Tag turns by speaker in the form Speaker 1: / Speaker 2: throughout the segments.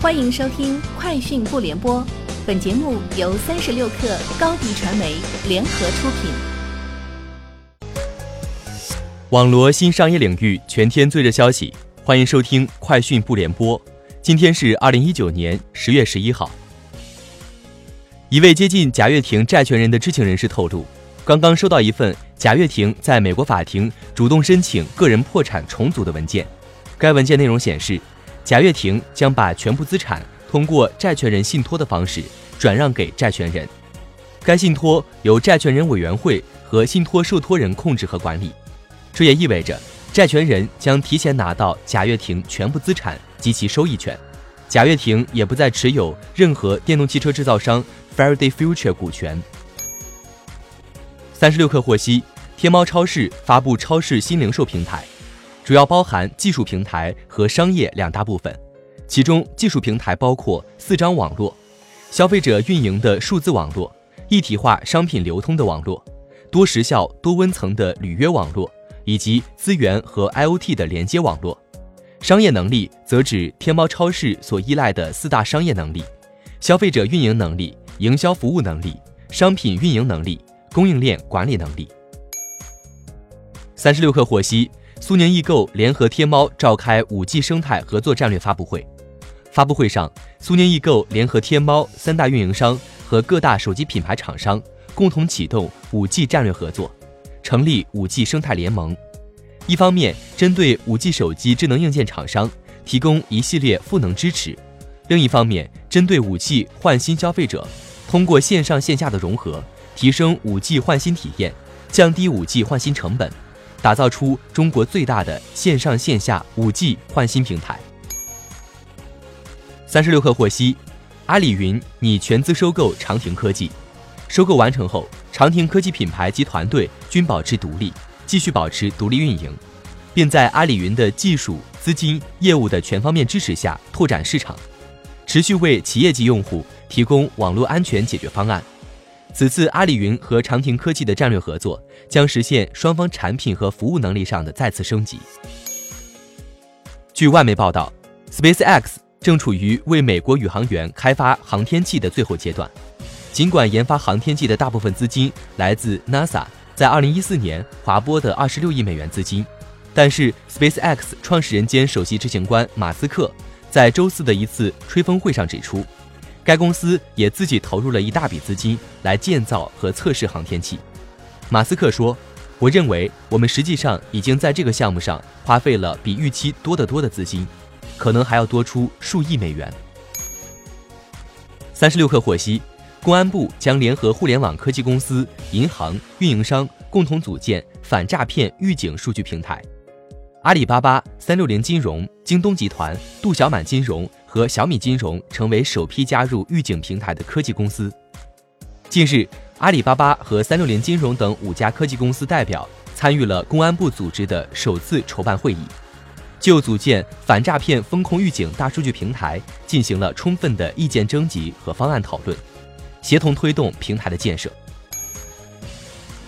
Speaker 1: 欢迎收听《快讯不联播》，本节目由三十六克高低传媒联合出品。
Speaker 2: 网罗新商业领域全天最热消息，欢迎收听《快讯不联播》。今天是二零一九年十月十一号。一位接近贾跃亭债权人的知情人士透露，刚刚收到一份贾跃亭在美国法庭主动申请个人破产重组的文件。该文件内容显示。贾跃亭将把全部资产通过债权人信托的方式转让给债权人，该信托由债权人委员会和信托受托人控制和管理。这也意味着债权人将提前拿到贾跃亭全部资产及其收益权，贾跃亭也不再持有任何电动汽车制造商 Faraday Future 股权。三十六氪获悉，天猫超市发布超市新零售平台。主要包含技术平台和商业两大部分，其中技术平台包括四张网络、消费者运营的数字网络、一体化商品流通的网络、多时效多温层的履约网络以及资源和 IOT 的连接网络。商业能力则指天猫超市所依赖的四大商业能力：消费者运营能力、营销服务能力、商品运营能力、供应链管理能力。三十六氪获悉。苏宁易购联合天猫召开五 G 生态合作战略发布会。发布会上，苏宁易购联合天猫三大运营商和各大手机品牌厂商共同启动五 G 战略合作，成立五 G 生态联盟。一方面，针对五 G 手机智能硬件厂商提供一系列赋能支持；另一方面，针对五 G 换新消费者，通过线上线下的融合，提升五 G 换新体验，降低五 G 换新成本。打造出中国最大的线上线下五 G 换新平台。三十六氪获悉，阿里云拟全资收购长亭科技，收购完成后，长亭科技品牌及团队均保持独立，继续保持独立运营，并在阿里云的技术、资金、业务的全方面支持下拓展市场，持续为企业级用户提供网络安全解决方案。此次阿里云和长亭科技的战略合作将实现双方产品和服务能力上的再次升级。据外媒报道，SpaceX 正处于为美国宇航员开发航天器的最后阶段。尽管研发航天器的大部分资金来自 NASA 在2014年划拨的26亿美元资金，但是 SpaceX 创始人兼首席执行官马斯克在周四的一次吹风会上指出。该公司也自己投入了一大笔资金来建造和测试航天器。马斯克说：“我认为我们实际上已经在这个项目上花费了比预期多得多的资金，可能还要多出数亿美元。”三十六氪获悉，公安部将联合互联网科技公司、银行、运营商共同组建反诈骗预警数据平台。阿里巴巴、三六零金融、京东集团、度小满金融。和小米金融成为首批加入预警平台的科技公司。近日，阿里巴巴和三六零金融等五家科技公司代表参与了公安部组织的首次筹办会议，就组建反诈骗风控预警大数据平台进行了充分的意见征集和方案讨论，协同推动平台的建设。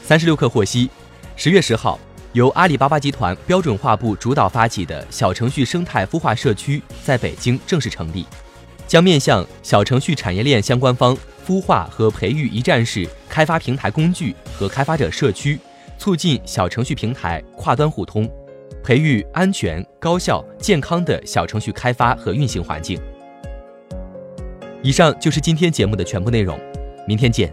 Speaker 2: 三十六氪获悉，十月十号。由阿里巴巴集团标准化部主导发起的小程序生态孵化社区在北京正式成立，将面向小程序产业链相关方孵化和培育一站式开发平台工具和开发者社区，促进小程序平台跨端互通，培育安全、高效、健康的小程序开发和运行环境。以上就是今天节目的全部内容，明天见。